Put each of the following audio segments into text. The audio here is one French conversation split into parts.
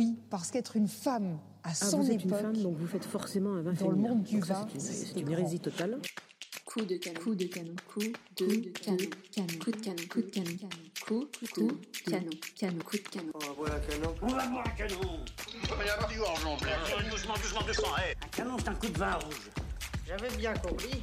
Oui, parce qu'être une femme à Ah, son vous êtes époque, une femme, donc vous faites forcément un vin dans le monde du vin, c'est une- hérésie totale. Coup de canon. Coup de canon. Coup de canon. Canon. Coup de canon. Coup de canon. Coup de canon. Canon. Coup de canon. On va boire un canon Mais la du en plein. Doucement, doucement, doucement, hé. Un canon, c'est un coup de vin rouge. J'avais bien compris.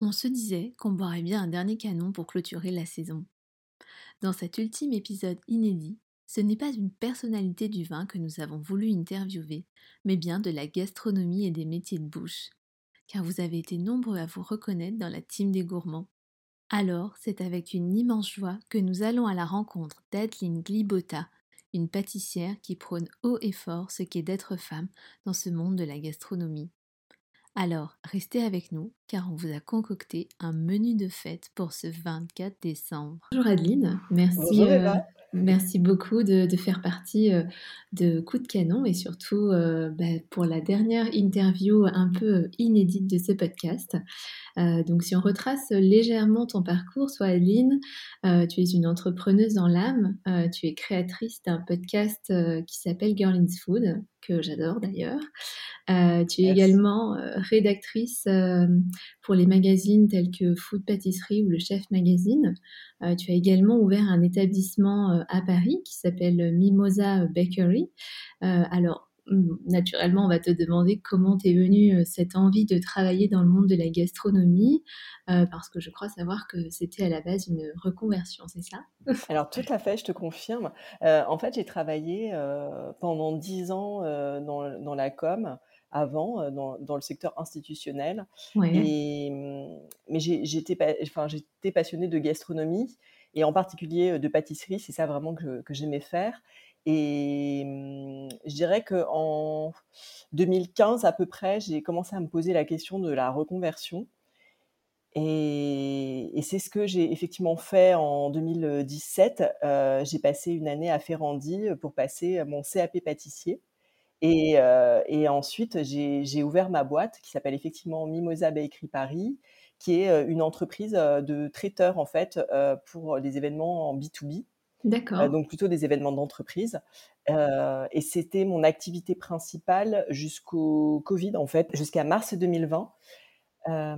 On se disait qu'on boirait bien un dernier canon pour clôturer la saison. Dans cet ultime épisode inédit, ce n'est pas une personnalité du vin que nous avons voulu interviewer, mais bien de la gastronomie et des métiers de bouche car vous avez été nombreux à vous reconnaître dans la team des gourmands. Alors, c'est avec une immense joie que nous allons à la rencontre d'Adeline Glibota, une pâtissière qui prône haut et fort ce qu'est d'être femme dans ce monde de la gastronomie. Alors, restez avec nous, car on vous a concocté un menu de fête pour ce 24 décembre. Bonjour Adeline, merci, Bonjour euh, merci beaucoup de, de faire partie euh, de Coup de Canon et surtout euh, bah, pour la dernière interview un peu inédite de ce podcast. Euh, donc si on retrace légèrement ton parcours, soit Adeline, euh, tu es une entrepreneuse dans l'âme, euh, tu es créatrice d'un podcast euh, qui s'appelle Girl in Food, que j'adore d'ailleurs. Euh, tu es également euh, rédactrice euh, pour les magazines tels que Food Pâtisserie ou le Chef Magazine. Tu as également ouvert un établissement à Paris qui s'appelle Mimosa Bakery. Alors, naturellement, on va te demander comment t'es venue euh, cette envie de travailler dans le monde de la gastronomie, euh, parce que je crois savoir que c'était à la base une reconversion, c'est ça? Alors tout à fait, je te confirme. Euh, en fait, j'ai travaillé euh, pendant dix ans dans, dans la com, avant, dans, dans le secteur institutionnel. Ouais. Et, hum, mais j'étais pa- passionnée de gastronomie et en particulier de pâtisserie. C'est ça vraiment que, que j'aimais faire. Et hum, je dirais qu'en 2015 à peu près, j'ai commencé à me poser la question de la reconversion. Et, c'est ce que j'ai effectivement fait en 2017. Euh, j'ai passé une année à Ferrandi pour passer mon CAP pâtissier. Et, euh, ensuite, j'ai ouvert ma boîte qui s'appelle effectivement Mimosa Bakery Paris, qui est euh, une entreprise euh, de traiteurs en fait euh, pour des événements en B2B, Euh, donc plutôt des événements d'entreprise. Euh, et c'était mon activité principale jusqu'au Covid en fait, jusqu'à mars 2020. Euh,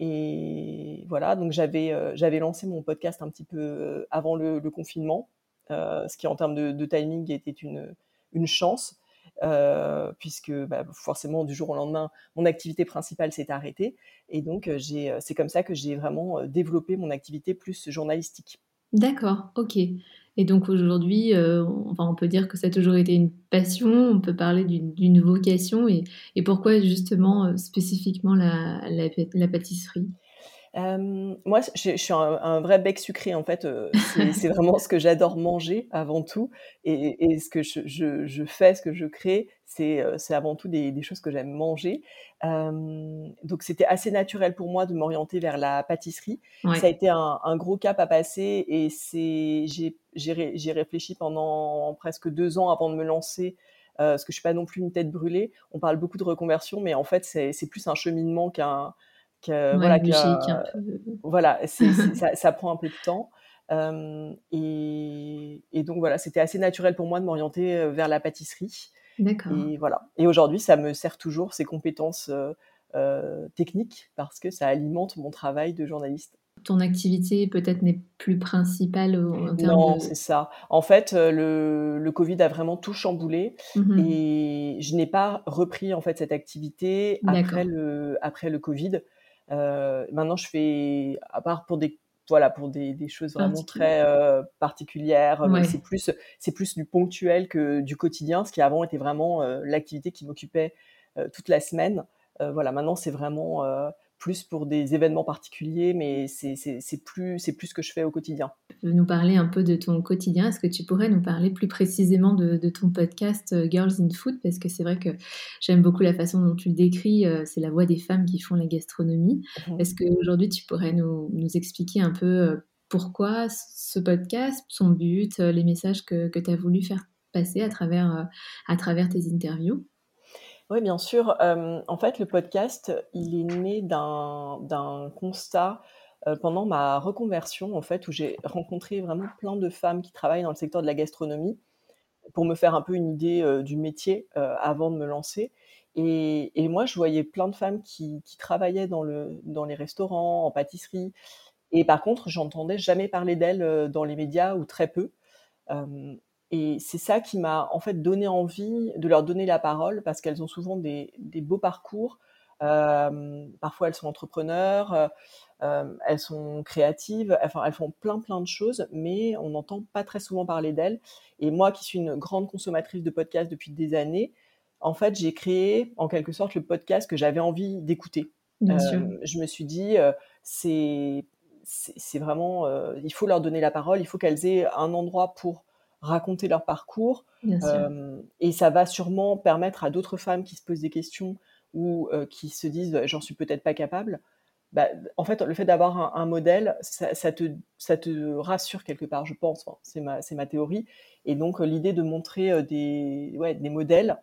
et voilà, donc j'avais j'avais lancé mon podcast un petit peu avant le, confinement, ce qui en termes de, timing était une, une chance, puisque bah, forcément du jour au lendemain, mon activité principale s'est arrêtée. Et donc c'est comme ça que j'ai vraiment développé mon activité plus journalistique. D'accord, ok. Et donc aujourd'hui, euh, on, peut dire que ça a toujours été une passion, on peut parler d'une vocation, et, pourquoi justement euh, spécifiquement la pâtisserie? Euh, moi, je, je suis un, un vrai bec sucré en fait. euh, c'est vraiment ce que j'adore manger avant tout, et, et ce que je, je- je fais, ce que je crée, c'est euh, avant tout des, des choses que j'aime manger. Euh, donc, c'était assez naturel pour moi de m'orienter vers la pâtisserie. Ouais. Ça a été un, un gros cap à passer, et j'ai j'ai ré- j'ai réfléchi pendant presque deux ans avant de me lancer. euh, parce que je suis pas non plus une tête brûlée. On parle beaucoup de reconversion, mais en fait, c'est plus un cheminement qu'un Ouais, voilà, un peu. ça, ça prend un peu de temps. Euh, et, et donc voilà, c'était assez naturel pour moi de m'orienter euh, vers la pâtisserie. D'accord. Et voilà. Et aujourd'hui, ça me sert toujours ces compétences euh, euh, techniques parce que ça alimente mon travail de journaliste. Ton activité peut-être n'est plus principale en termes Non, de... c'est ça. En fait, le, le Covid a vraiment tout chamboulé Mhm. et je n'ai pas repris en fait cette activité après le après le Covid. Euh, maintenant, je fais à part pour des voilà pour des, des choses vraiment très euh, particulières, mais Ouais. c'est plus c'est plus du ponctuel que du quotidien, ce qui avant était vraiment euh, l'activité qui m'occupait euh, toute la semaine. Euh, voilà, maintenant c'est vraiment euh, plus pour des événements particuliers, mais c'est plus, plus ce que je fais au quotidien. Tu veux nous parler un peu de ton quotidien? Est-ce que tu pourrais nous parler plus précisément de, ton podcast euh, Girls in Food? Parce que c'est vrai que j'aime beaucoup la façon dont tu le décris, euh, c'est la voix des femmes qui font la gastronomie. Mmh Est-ce qu'aujourd'hui tu pourrais nous, nous, expliquer un peu euh, pourquoi ce podcast, son but, les messages que, que tu as voulu faire passer à travers, à travers tes interviews? Oui, bien sûr. en fait, le podcast, il est né d'un constat pendant ma reconversion, en fait, où j'ai rencontré vraiment plein de femmes qui travaillent dans le secteur de la gastronomie pour me faire un peu une idée du métier avant de me lancer. Et, moi, je voyais plein de femmes qui, travaillaient dans, le, dans les restaurants, en pâtisserie. Et par contre, j'entendais jamais parler d'elles dans les médias ou très peu. Et c'est ça qui m'a en fait donné envie de leur donner la parole parce qu'elles ont souvent des, beaux parcours. parfois, elles sont entrepreneurs, elles sont créatives, enfin, elles font plein plein de choses, mais on n'entend pas très souvent parler d'elles. Et moi, qui suis une grande consommatrice de podcasts depuis des années, en fait, j'ai créé en quelque sorte le podcast que j'avais envie d'écouter. je me suis dit, c'est c'est vraiment, il faut leur donner la parole, il faut qu'elles aient un endroit pour raconter leur parcours. et ça va sûrement permettre à d'autres femmes qui se posent des questions ou qui se disent j'en suis peut-être pas capable. Bah, en fait, le fait d'avoir un, modèle, ça, te, ça te rassure quelque part, je pense. c'est ma, ma, théorie. Et donc, l'idée de montrer des, ouais, des modèles,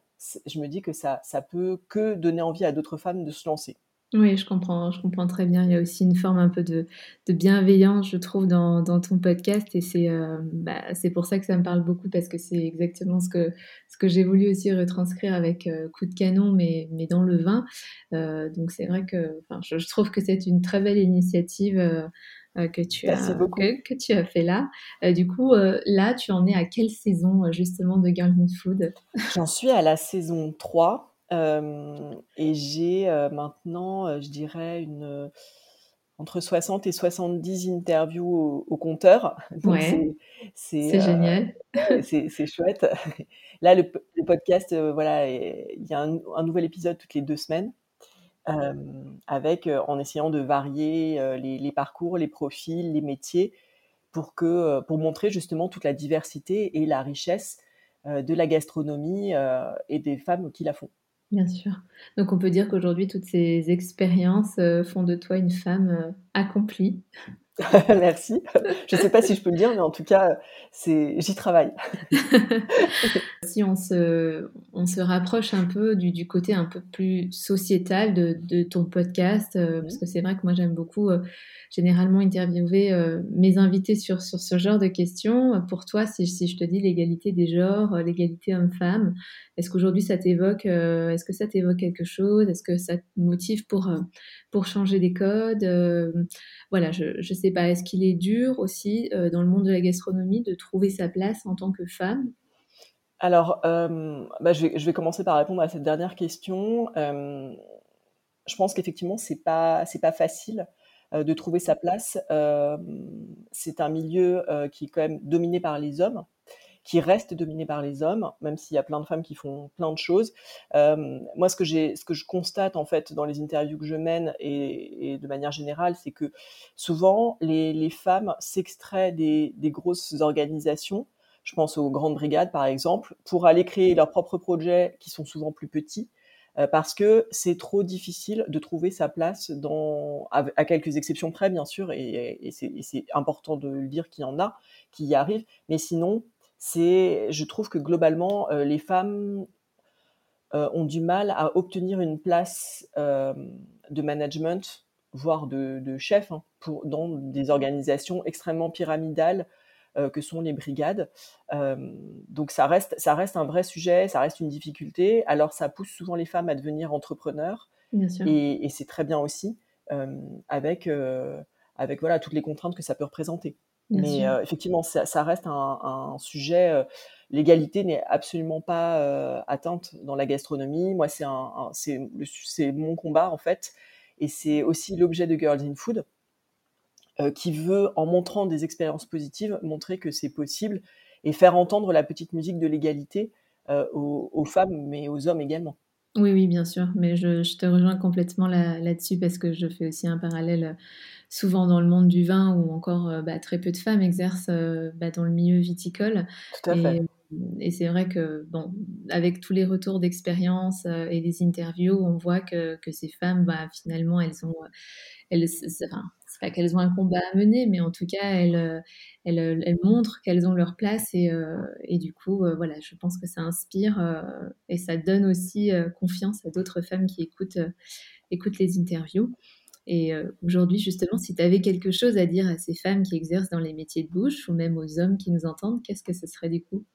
je me dis que ça, ça peut que donner envie à d'autres femmes de se lancer. Oui, je comprends, je comprends très bien. Il y a aussi une forme un peu de, bienveillance, je trouve, dans, ton podcast. Et euh, bah, c'est pour ça que ça me parle beaucoup, parce que c'est exactement ce que, ce que j'ai voulu aussi retranscrire avec euh, Coup de canon, mais, mais dans le vin. Euh, donc c'est vrai que je, je, trouve que c'est une très belle initiative. que, tu as, que, que, tu as fait là. du coup, là, tu en es à quelle saison justement de Girl in Food? J'en suis à la saison 3 et j'ai maintenant, je dirais, une, entre 60 et 70 interviews au, compteur. ouais. C'est génial. c'est chouette. Là, le, podcast, voilà, il y a un, nouvel épisode toutes les deux semaines. avec en essayant de varier les, les, parcours, les profils, les métiers, pour que pour montrer justement toute la diversité et la richesse de la gastronomie et des femmes qui la font. Bien sûr. Donc on peut dire qu'aujourd'hui, toutes ces expériences euh, font de toi une femme euh, accomplie. Merci. Je ne sais pas si je peux le dire, mais en tout cas, c'est j'y travaille. si on se, on se rapproche un peu du, côté un peu plus sociétal de, ton podcast, euh, parce que c'est vrai que moi j'aime beaucoup généralement interviewer mes invités sur, sur ce genre de questions. Pour toi, si, si je te dis l'égalité des genres, l'égalité homme-femme, est-ce qu'aujourd'hui ça t'évoque, est-ce que ça t'évoque quelque chose? Est-ce que ça te motive pour, pour changer des codes? Voilà, je sais Est-ce qu'il est dur aussi dans le monde de la gastronomie de trouver sa place en tant que femme? Alors, bah, je, vais, commencer par répondre à cette dernière question. je pense qu'effectivement, c'est pas c'est pas facile euh, de trouver sa place. Euh, c'est un milieu euh, qui est quand même dominé par les hommes qui reste dominé par les hommes, même s'il y a plein de femmes qui font plein de choses. moi, ce que, ce que je constate en fait dans les interviews que je mène et, de manière générale, c'est que souvent les, femmes s'extraient des, des, grosses organisations. Je pense aux grandes brigades, par exemple, pour aller créer leurs propres projets qui sont souvent plus petits euh, parce que c'est trop difficile de trouver sa place dans, à, quelques exceptions près bien sûr, et, c'est important de le dire qu'il y en a qui y arrivent, mais sinon, c'est, je trouve que globalement, euh, les femmes euh, ont du mal à obtenir une place de management, voire de, chef, hein, pour, dans des organisations extrêmement pyramidales euh, que sont les brigades. Euh, donc ça reste, ça reste un vrai sujet, ça reste une difficulté. Alors ça pousse souvent les femmes à devenir entrepreneurs. Et, c'est très bien aussi, euh, avec, avec voilà, toutes les contraintes que ça peut représenter. Mais effectivement, ça, reste un, sujet. L'égalité n'est absolument pas atteinte dans la gastronomie. Moi, c'est un, c'est mon combat en fait, et c'est aussi l'objet de Girls in Food. Euh, qui veut, en montrant des expériences positives, montrer que c'est possible et faire entendre la petite musique de l'égalité euh, aux, femmes, mais aux hommes également. Oui, oui, bien sûr, mais je, je te rejoins complètement là, là-dessus parce que je fais aussi un parallèle euh, souvent dans le monde du vin où encore euh, bah, très peu de femmes exercent euh, bah, dans le milieu viticole. Tout à Et, fait. et c'est vrai que, bon, avec tous les retours d'expérience euh, et des interviews, on voit que, que ces femmes, bah, finalement, elles ont, elles, enfin, qu'elles ont un combat à mener, mais en tout cas, elles, euh, euh, montrent qu'elles ont leur place et, euh, du coup, voilà, je pense que ça inspire et ça donne aussi confiance à d'autres femmes qui écoutent, écoutent les interviews. Et aujourd'hui, justement, si tu avais quelque chose à dire à ces femmes qui exercent dans les métiers de bouche ou même aux hommes qui nous entendent, qu'est-ce que ce serait du coup?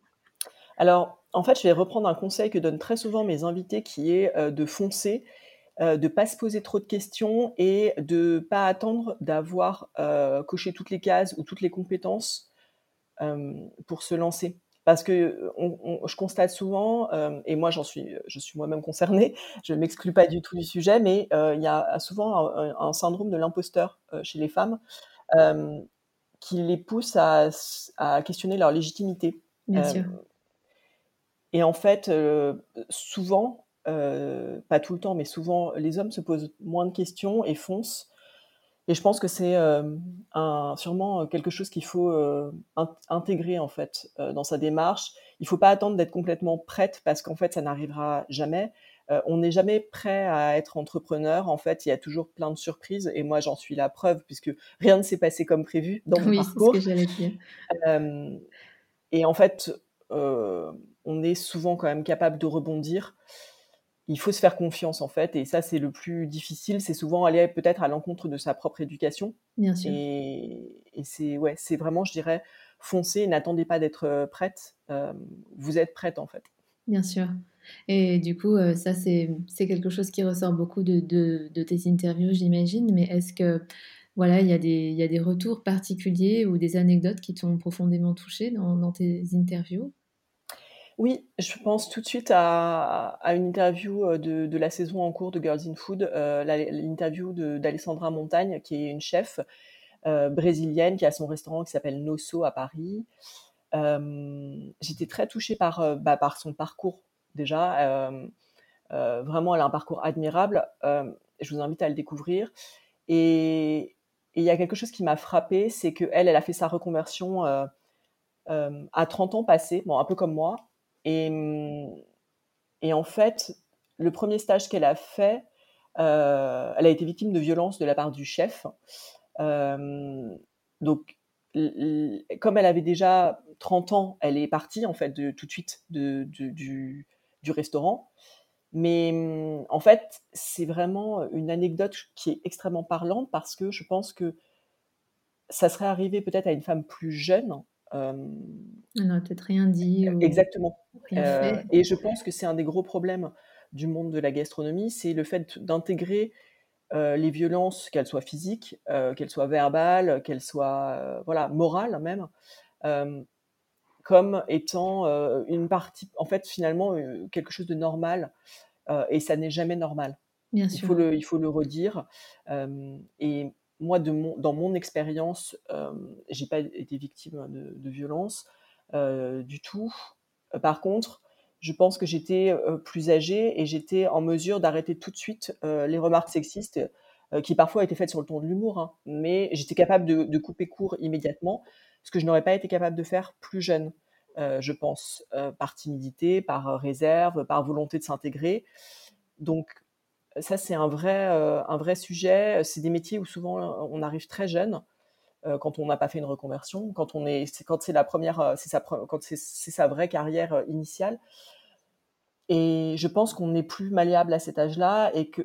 Alors, en fait, je vais reprendre un conseil que donnent très souvent mes invités qui est de foncer, euh, de pas se poser trop de questions et de pas attendre d'avoir euh, coché toutes les cases ou toutes les compétences euh, pour se lancer. Parce que on- on- je constate souvent, et moi j'en suis, je suis moi-même concernée, je ne m'exclus pas du tout du sujet, mais il y a souvent un, un syndrome de l'imposteur chez les femmes qui les pousse à, à questionner leur légitimité. Bien sûr. et en fait, souvent, euh, pas tout le temps, mais souvent, les hommes se posent moins de questions et foncent. Et je pense que c'est euh, sûrement quelque chose qu'il faut euh, in- intégrer en fait dans sa démarche. Il ne faut pas attendre d'être complètement prête parce qu'en fait, ça n'arrivera jamais. On n'est jamais prêt à être entrepreneur. En fait, il y a toujours plein de surprises et moi, j'en suis la preuve puisque rien ne s'est passé comme prévu dans mon Oui, c'est ce parcours. que j'allais dire. Et en fait, on est souvent quand même capable de rebondir. Il faut se faire confiance en fait, et ça c'est le plus difficile. C'est souvent aller peut-être à l'encontre de sa propre éducation. Bien sûr. Et, et c'est ouais, c'est vraiment, je dirais, foncer. N'attendez pas d'être euh, prête. Euh, vous êtes prête en fait. Bien sûr. Et du coup, euh, ça, c'est, c'est quelque chose qui ressort beaucoup de, de, de tes interviews, j'imagine. Mais est-ce que, voilà, il y a des, il y a des retours particuliers ou des anecdotes qui t'ont profondément touché dans, dans tes interviews? Oui, je pense tout de suite à, une interview euh, de, la saison en cours de Girls in Food, euh, l'interview d'Alessandra Montagne, qui est une chef euh, brésilienne qui a son restaurant qui s'appelle Nosso à Paris. J'étais très touchée par, bah, par son parcours déjà. Vraiment, elle a un parcours admirable. Je vous invite à le découvrir. Et il y a quelque chose qui m'a frappée, c'est qu'elle, elle a fait sa reconversion à 30 ans passés, bon, un peu comme moi. Et, en fait, le premier stage qu'elle a fait, euh, elle a été victime de violences de la part du chef. Euh, donc, comme elle avait déjà 30 ans, elle est partie en fait tout de suite du, restaurant. Mais en fait, c'est vraiment une anecdote qui est extrêmement parlante parce que je pense que ça serait arrivé peut-être à une femme plus jeune. Euh, Elle n'aurait peut-être rien dit ou exactement. rien Euh, et je pense que c'est un des gros problèmes du monde de la gastronomie, c'est le fait d'intégrer euh, les violences, qu'elles soient physiques, euh, qu'elles soient verbales, qu'elles soient euh, voilà, morales même, comme étant une partie, en fait, finalement, quelque chose de normal. et ça n'est jamais normal. Bien Il sûr. faut le, il faut le redire. Et moi, dans mon expérience, euh, j'ai pas été victime de, de violence du tout. Par contre, je pense que j'étais plus âgée et j'étais en mesure d'arrêter tout de suite les remarques sexistes qui parfois étaient faites sur le ton de l'humour. hein. mais j'étais capable de, de couper court immédiatement, ce que je n'aurais pas été capable de faire plus jeune, je pense, par timidité, par réserve, par volonté de s'intégrer. Donc, ça, c'est un vrai, euh, un vrai sujet. C'est des métiers où souvent euh, on arrive très jeune, euh, quand on n'a pas fait une reconversion, quand on est, c'est quand c'est la première, c'est sa, quand c'est, c'est sa vraie carrière initiale. Et je pense qu'on est plus malléable à cet âge-là et que,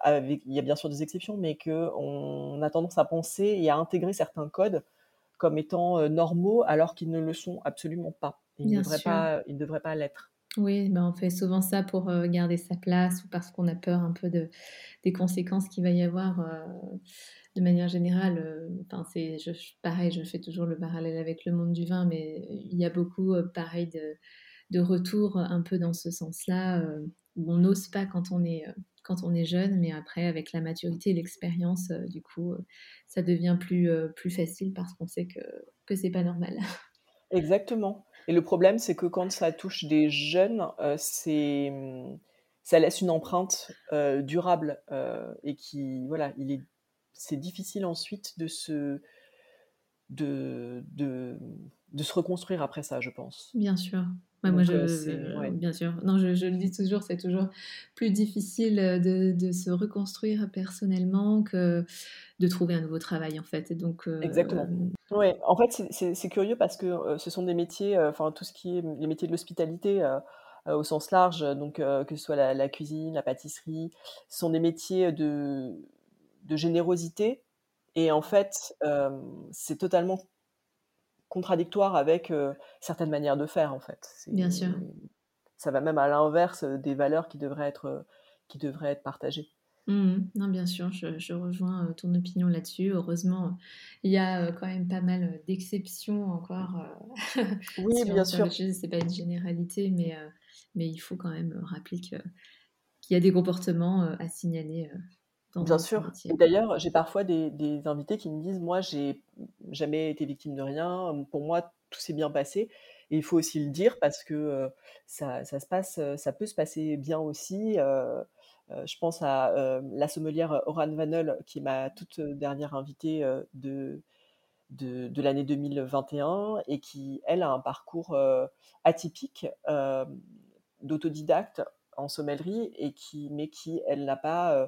avec, il y a bien sûr des exceptions, mais que on a tendance à penser et à intégrer certains codes comme étant normaux alors qu'ils ne le sont absolument pas. Ils ne devraient pas, ils ne devraient pas l'être. Oui, ben on fait souvent ça pour euh, garder sa place ou parce qu'on a peur un peu de, des conséquences qu'il va y avoir euh, de manière générale. euh, Enfin, je, pareil, je fais toujours le parallèle avec le monde du vin, mais il y a beaucoup, pareil, de, de retours un peu dans ce sens-là, où on n'ose pas quand on est, quand on est jeune, mais après, avec la maturité et l'expérience, du coup, ça devient plus, plus facile parce qu'on sait que, que c'est pas normal. Exactement. Et le problème, c'est que quand ça touche des jeunes, euh, hum, ça laisse une empreinte durable et qui, voilà, il est, c'est difficile ensuite de se, de, de se reconstruire après ça, je pense. Bien sûr. Moi, je, bien sûr. Non, je, je, le dis toujours, c'est toujours plus difficile de, de, se reconstruire personnellement que de trouver un nouveau travail, en fait. Et donc, Exactement. Oui, en fait, c'est curieux parce que ce sont des métiers, enfin, tout ce qui est les métiers de l'hospitalité au sens large, donc que ce soit la, la, cuisine, la pâtisserie, sont des métiers de, de générosité. Et en fait, c'est totalement contradictoire avec certaines manières de faire, en fait. Bien sûr. Ça va même à l'inverse des valeurs qui devraient être, qui devraient être partagées. Mmh non, bien sûr, je, rejoins ton opinion là-dessus. Heureusement, il y a quand même pas mal d'exceptions encore. oui, bien sûr. C'est pas une généralité, mais, mais il faut quand même rappeler qu'il y a des comportements à signaler Bien sûr. D'ailleurs, j'ai parfois des, invités qui me disent Moi, j'ai jamais été victime de rien. Pour moi, tout s'est bien passé. Et il faut aussi le dire parce que ça, se passe, ça peut se passer bien aussi. je pense à la sommelière Oran Vanel, qui est ma toute dernière invitée de, de, de l'année 2021 et qui, elle, a un parcours atypique d'autodidacte en sommellerie et qui, mais qui, elle, n'a pas euh,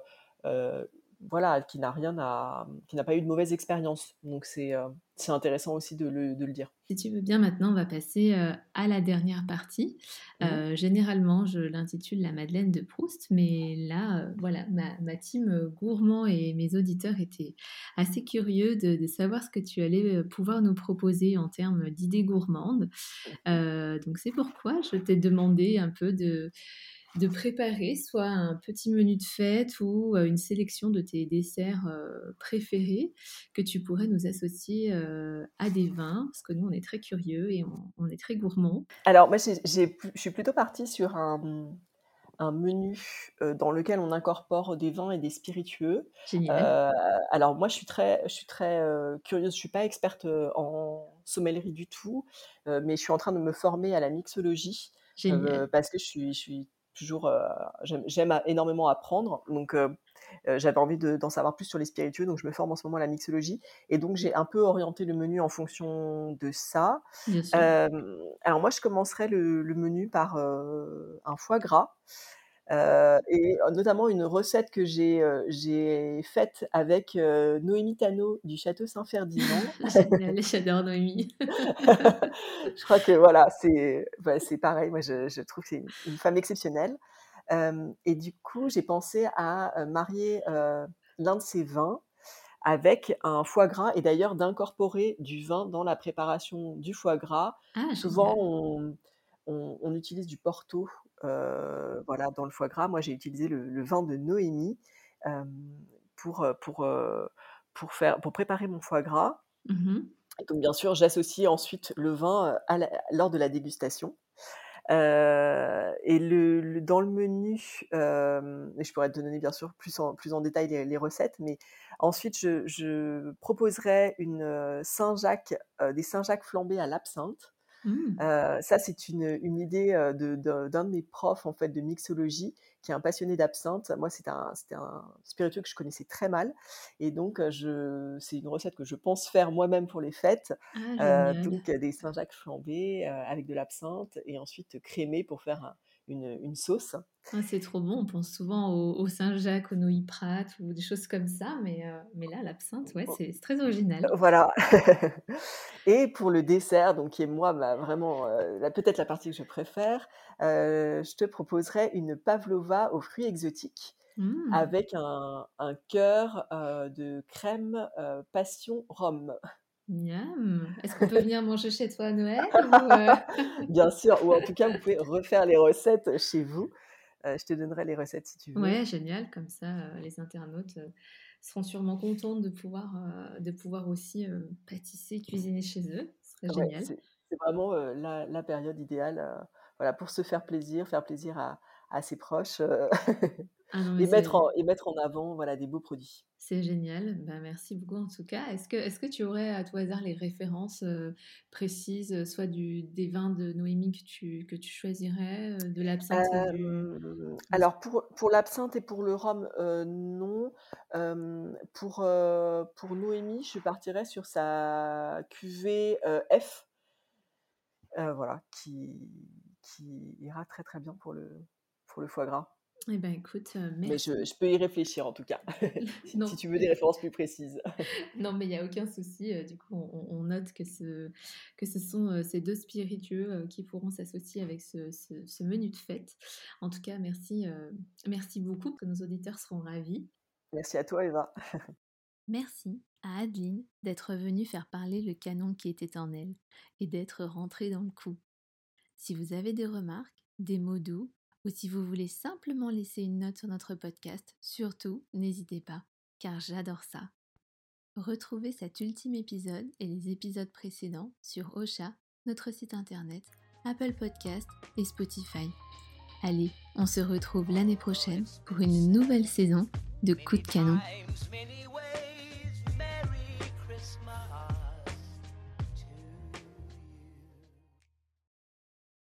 voilà, qui n'a rien à, qui n'a pas eu de mauvaise expérience. Donc c'est euh, c'est intéressant aussi de le, de le, dire. Si tu veux bien, maintenant, on va passer euh, à la dernière partie. Mmh généralement, je l'intitule la Madeleine de Proust, mais là, voilà, ma, ma, team gourmand et mes auditeurs étaient assez curieux de, de, savoir ce que tu allais pouvoir nous proposer en termes d'idées gourmandes. Mmh donc c'est pourquoi je t'ai demandé un peu de de préparer soit un petit menu de fête ou une sélection de tes desserts préférés que tu pourrais nous associer à des vins, parce que nous, on est très curieux et on, est très gourmands. Alors, moi, je suis plutôt partie sur un, menu dans lequel on incorpore des vins et des spiritueux. Génial. alors, moi, je suis très, je suis très curieuse. Je ne suis pas experte en sommellerie du tout, mais je suis en train de me former à la mixologie. parce que je suis, je suis toujours, j'aime énormément apprendre. Donc, j'avais envie d'en savoir plus sur les spiritueux, donc je me forme en ce moment à la mixologie. Et donc, j'ai un peu orienté le menu en fonction de ça. alors, moi, je commencerai le, le menu par un foie gras. Euh, et notamment une recette que j'ai j'ai faite avec Noémie Tano du Château Saint-Ferdinand. j'adore Noémie. je crois que voilà, c'est c'est pareil. Moi, je, je trouve que c'est une, femme exceptionnelle. et du coup, j'ai pensé à marier l'un de ces vins avec un foie gras et d'ailleurs d'incorporer du vin dans la préparation du foie gras. Ah, Souvent, on, on, on, utilise du Porto voilà, dans le foie gras. Moi, j'ai utilisé le, vin de Noémie pour, pour, pour, faire, pour préparer mon foie gras. Mmh donc, bien sûr, j'associe ensuite le vin à lors de la dégustation. et le, dans le menu, et je pourrais te donner bien sûr plus en, plus en détail les, recettes, mais ensuite je, je proposerai une Saint-Jacques, des Saint-Jacques flambés à l'absinthe. Mmh. ça, c'est une, une idée d'un de, mes profs en fait de mixologie qui est un passionné d'absinthe. Moi, c'était un, un spiritueux que je connaissais très mal, et donc c'est une recette que je pense faire moi-même pour les fêtes. Ah, donc des Saint-Jacques flambés avec de l'absinthe et ensuite crémé pour faire un, une, sauce. Ah, c'est trop bon, on pense souvent au, Saint-Jacques, au Noï Prat ou des choses comme ça, mais, euh, mais là, l'absinthe, ouais, c'est très original. Voilà. et pour le dessert, donc qui est moi vraiment euh, peut-être la partie que je préfère, euh, je te proposerai une pavlova aux fruits exotiques. Mmh. avec un, un cœur de crème passion rhum. Miam Est-ce qu'on peut venir manger chez toi à Noël euh? Bien sûr, ou en tout cas, vous pouvez refaire les recettes chez vous. Euh, je te donnerai les recettes si tu veux. Ouais, génial. Comme ça, euh, les internautes seront sûrement contents de pouvoir, de pouvoir aussi pâtisser, cuisiner chez eux. Ce serait génial. C'est vraiment la, la, période idéale voilà, pour se faire plaisir, faire plaisir à, à ses proches euh, Ah non, et, mettre en, et mettre en avant voilà, des beaux produits. c'est génial. Bah, merci beaucoup en tout cas. Est-ce que, est-ce que tu aurais à tout hasard les références euh, précises, soit du, des vins de Noémie que tu, que tu choisirais, euh, de l'absinthe. Euh, du- alors pour, pour l'absinthe et pour le rhum, non. Pour, pour Noémie, je partirais sur sa cuvée F, voilà, qui, qui ira très très bien pour le, pour le foie gras. Eh ben écoute, euh, Mais je, je peux y réfléchir en tout cas, si, Non, si tu veux des références plus précises. non, mais il n'y a aucun souci. euh, Du coup, on, on note que ce, que ce sont euh, ces deux spiritueux qui pourront s'associer avec ce, ce- ce menu de fête. En tout cas, merci, euh, merci beaucoup, que nos auditeurs seront ravis. Merci à toi Eva. Merci à Adeline d'être venue faire parler le canon qui était en elle et d'être rentrée dans le coup. Si vous avez des remarques, des mots doux, ou si vous voulez simplement laisser une note sur notre podcast, surtout n'hésitez pas, car j'adore ça. Retrouvez cet ultime épisode et les épisodes précédents sur Ocha, notre site internet, Apple Podcast et Spotify. Allez, on se retrouve l'année prochaine pour une nouvelle saison de Coup de canon.